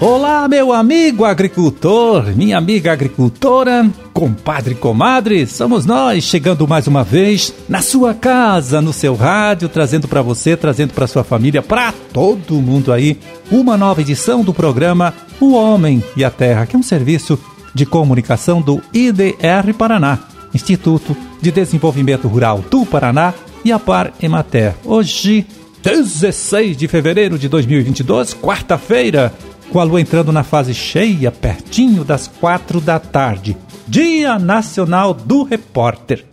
Olá, meu amigo agricultor, minha amiga agricultora, compadre, comadre, somos nós chegando mais uma vez na sua casa, no seu rádio, trazendo para você, trazendo para sua família, para todo mundo aí, uma nova edição do programa O Homem e a Terra, que é um serviço de comunicação do IDR Paraná, Instituto de Desenvolvimento Rural do Paraná e a Par Emater. Hoje, 16 de fevereiro de 2022, quarta-feira, com a lua entrando na fase cheia, pertinho das quatro da tarde. Dia Nacional do Repórter.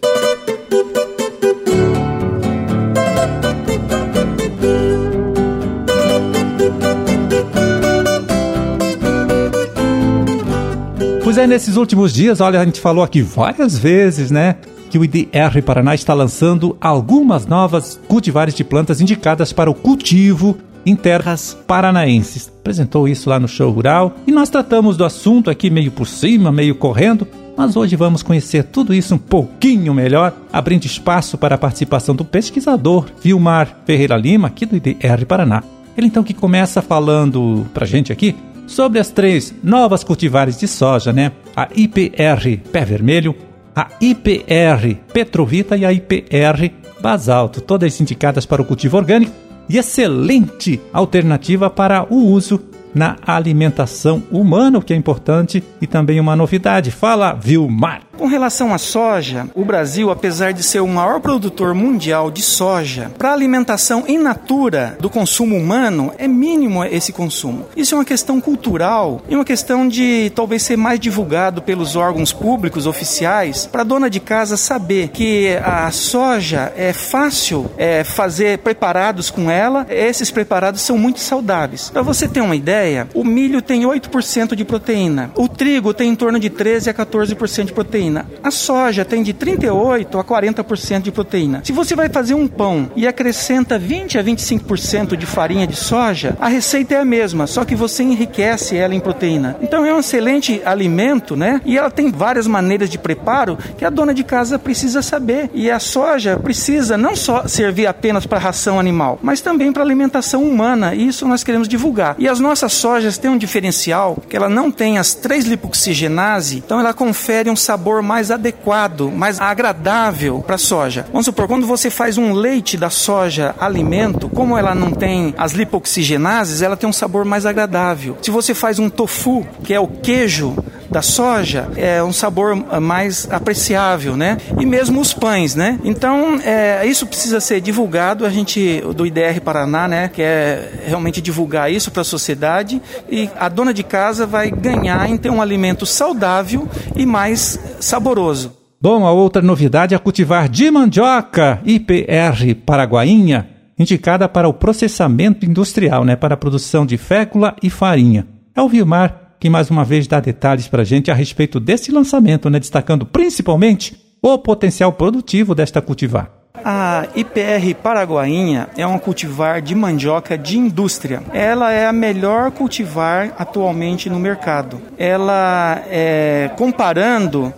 É, nesses últimos dias, olha, a gente falou aqui várias vezes, né? Que o IDR Paraná está lançando algumas novas cultivares de plantas indicadas para o cultivo em terras paranaenses. Apresentou isso lá no show rural e nós tratamos do assunto aqui meio por cima, meio correndo, mas hoje vamos conhecer tudo isso um pouquinho melhor, abrindo espaço para a participação do pesquisador Vilmar Ferreira Lima, aqui do IDR Paraná. Ele então que começa falando pra gente aqui sobre as três novas cultivares de soja, né? A IPR Pé Vermelho, a IPR Petrovita e a IPR Basalto, todas indicadas para o cultivo orgânico e excelente alternativa para o uso na alimentação humana, o que é importante e também uma novidade. Fala, Vilmar. Com relação à soja, o Brasil, apesar de ser o maior produtor mundial de soja, para alimentação in natura do consumo humano, é mínimo esse consumo. Isso é uma questão cultural e uma questão de talvez ser mais divulgado pelos órgãos públicos oficiais para a dona de casa saber que a soja é fácil é, fazer preparados com ela. Esses preparados são muito saudáveis. Para você ter uma ideia, o milho tem 8% de proteína, o trigo tem em torno de 13 a 14% de proteína proteína. A soja tem de 38 a 40% de proteína. Se você vai fazer um pão e acrescenta 20 a 25% de farinha de soja, a receita é a mesma, só que você enriquece ela em proteína. Então é um excelente alimento, né? E ela tem várias maneiras de preparo que a dona de casa precisa saber. E a soja precisa não só servir apenas para ração animal, mas também para alimentação humana. E isso nós queremos divulgar. E as nossas sojas têm um diferencial que ela não tem as três lipoxigenase, então ela confere um sabor sabor mais adequado, mais agradável para a soja. Vamos supor, quando você faz um leite da soja alimento, como ela não tem as lipoxigenases, ela tem um sabor mais agradável. Se você faz um tofu, que é o queijo da soja é um sabor mais apreciável, né? E mesmo os pães, né? Então, é, isso precisa ser divulgado. A gente, do IDR Paraná, né, quer realmente divulgar isso para a sociedade e a dona de casa vai ganhar em ter um alimento saudável e mais saboroso. Bom, a outra novidade é cultivar de mandioca IPR Paraguainha, indicada para o processamento industrial, né, para a produção de fécula e farinha. É o Vilmar que mais uma vez dá detalhes para a gente a respeito desse lançamento, né, destacando principalmente o potencial produtivo desta cultivar. A IPR Paraguainha é um cultivar de mandioca de indústria. Ela é a melhor cultivar atualmente no mercado. Ela é comparando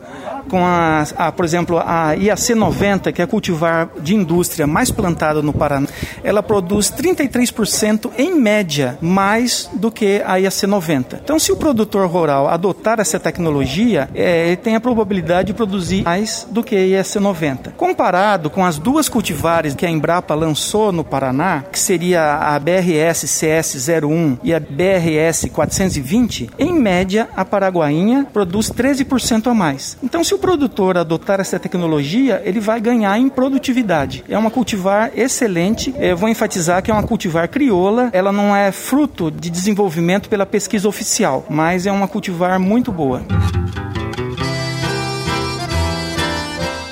com a, a, por exemplo, a IAC 90, que é a cultivar de indústria mais plantada no Paraná, ela produz 33% em média mais do que a IAC 90. Então, se o produtor rural adotar essa tecnologia, é, ele tem a probabilidade de produzir mais do que a IAC 90. Comparado com as duas cultivares que a Embrapa lançou no Paraná, que seria a BRS CS 01 e a BRS 420, em média a paraguainha produz 13% a mais. Então, se o produtor adotar essa tecnologia, ele vai ganhar em produtividade. É uma cultivar excelente. Eu vou enfatizar que é uma cultivar crioula. Ela não é fruto de desenvolvimento pela pesquisa oficial, mas é uma cultivar muito boa.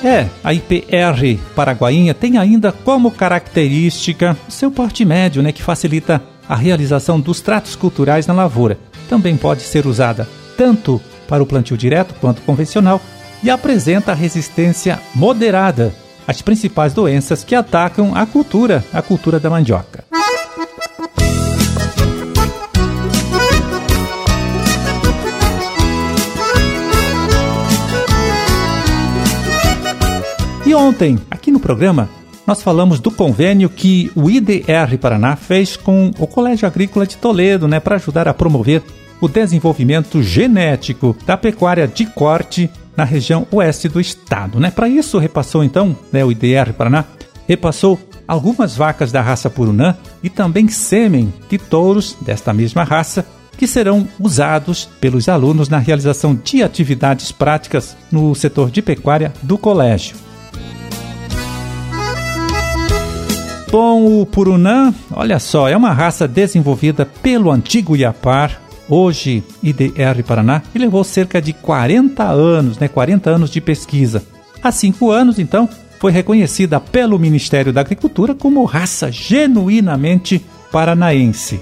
É, a IPR paraguainha tem ainda como característica o seu porte médio, né, que facilita a realização dos tratos culturais na lavoura. Também pode ser usada tanto para o plantio direto quanto convencional e apresenta resistência moderada às principais doenças que atacam a cultura, a cultura da mandioca. E ontem, aqui no programa, nós falamos do convênio que o IDR Paraná fez com o Colégio Agrícola de Toledo, né, para ajudar a promover o desenvolvimento genético da pecuária de corte na região oeste do estado, né? Para isso repassou então, né, o IDR Paraná repassou algumas vacas da raça Purunã e também sêmen de touros desta mesma raça que serão usados pelos alunos na realização de atividades práticas no setor de pecuária do colégio. Bom, o Purunã, olha só, é uma raça desenvolvida pelo antigo Iapar, hoje IDR Paraná, e levou cerca de 40 anos, né, 40 anos de pesquisa. Há cinco anos, então, foi reconhecida pelo Ministério da Agricultura como raça genuinamente paranaense.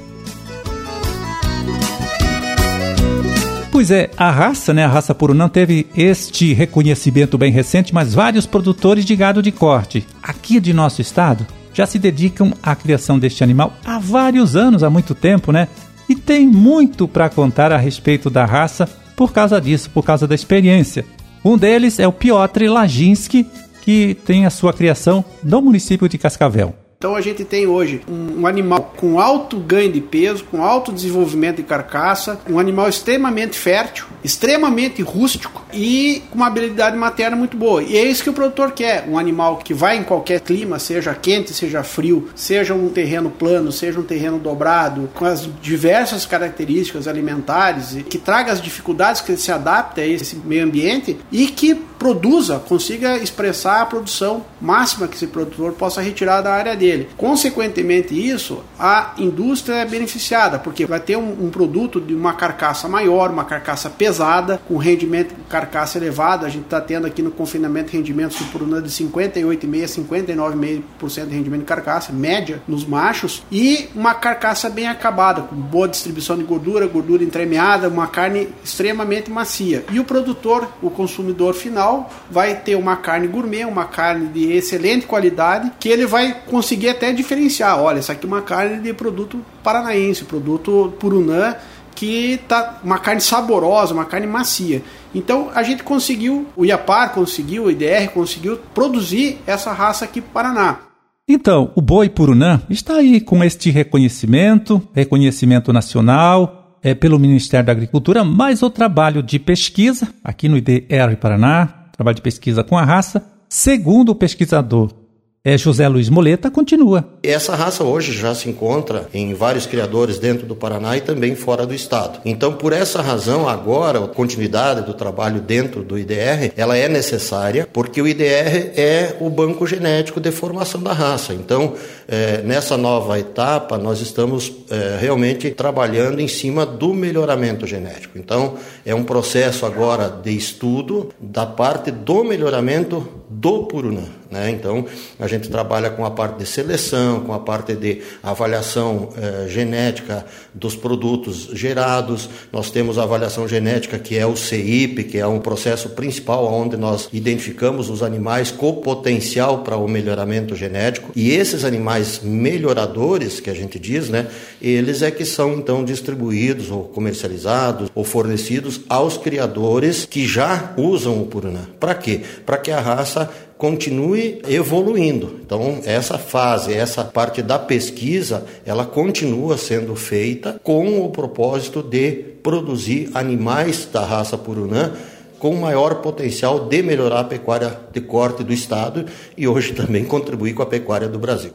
Pois é, a raça, né, a raça Purunã teve este reconhecimento bem recente, mas vários produtores de gado de corte aqui de nosso estado já se dedicam à criação deste animal há vários anos, há muito tempo, né? E tem muito para contar a respeito da raça por causa disso, por causa da experiência. Um deles é o Piotr Laginski, que tem a sua criação no município de Cascavel. Então a gente tem hoje um, um, animal com alto ganho de peso, com alto desenvolvimento de carcaça, um animal extremamente fértil, extremamente rústico e com uma habilidade materna muito boa. E é isso que o produtor quer, um animal que vai em qualquer clima, seja quente, seja frio, seja um terreno plano, seja um terreno dobrado, com as diversas características alimentares, que traga as dificuldades que ele se adapte a esse meio ambiente e que produza, consiga expressar a produção máxima que esse produtor possa retirar da área dele dele. Consequentemente, isso, a indústria é beneficiada, porque vai ter um, um produto de uma carcaça maior, uma carcaça pesada, com rendimento carcaça elevado. A gente está tendo aqui no confinamento rendimentos por um de 58,5%, 59,5% de rendimento de carcaça, média nos machos, e uma carcaça bem acabada, com boa distribuição de gordura, gordura entremeada, uma carne extremamente macia. E o produtor, o consumidor final, vai ter uma carne gourmet, uma carne de excelente qualidade, que ele vai conseguir conseguir até diferenciar. Olha, essa aqui é uma carne de produto paranaense, produto purunã, que tá uma carne saborosa, uma carne macia. Então a gente conseguiu, o Iapar conseguiu, o IDR conseguiu produzir essa raça aqui para Paraná. Então, o boi purunã está aí com este reconhecimento, reconhecimento nacional, é pelo Ministério da Agricultura, mais o trabalho de pesquisa aqui no IDR Paraná, trabalho de pesquisa com a raça, segundo o pesquisador é, José Luiz Moleta continua. Essa raça hoje já se encontra em vários criadores dentro do Paraná e também fora do estado. Então, por essa razão, agora a continuidade do trabalho dentro do IDR, ela é necessária, porque o IDR é o banco genético de formação da raça. Então, é, nessa nova etapa, nós estamos é, realmente trabalhando em cima do melhoramento genético. Então, é um processo agora de estudo da parte do melhoramento do Purunã. Né? Então, a gente trabalha com a parte de seleção, com a parte de avaliação eh, genética dos produtos gerados. Nós temos a avaliação genética que é o CIP, que é um processo principal onde nós identificamos os animais com potencial para o melhoramento genético. E esses animais melhoradores, que a gente diz, né, eles é que são então distribuídos ou comercializados ou fornecidos aos criadores que já usam o Purunã. Para quê? Para que a raça continue evoluindo. Então, essa fase, essa parte da pesquisa, ela continua sendo feita com o propósito de produzir animais da raça Purunã com maior potencial de melhorar a pecuária de corte do estado e hoje também contribuir com a pecuária do Brasil.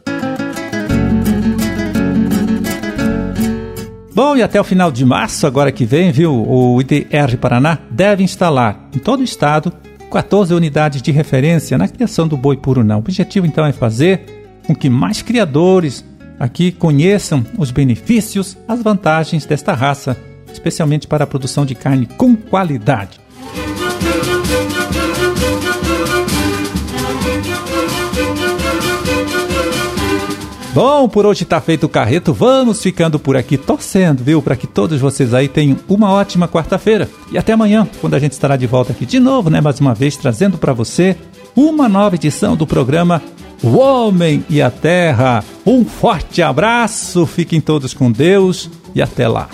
Bom, e até o final de março, agora que vem, viu, o IDR Paraná deve instalar em todo o estado 14 unidades de referência na criação do boi purunã. O objetivo então é fazer com que mais criadores aqui conheçam os benefícios, as vantagens desta raça, especialmente para a produção de carne com qualidade. Bom, por hoje está feito o carreto. Vamos ficando por aqui torcendo, viu? Para que todos vocês aí tenham uma ótima quarta-feira. E até amanhã, quando a gente estará de volta aqui de novo, né? Mais uma vez, trazendo para você uma nova edição do programa O Homem e a Terra. Um forte abraço, fiquem todos com Deus e até lá.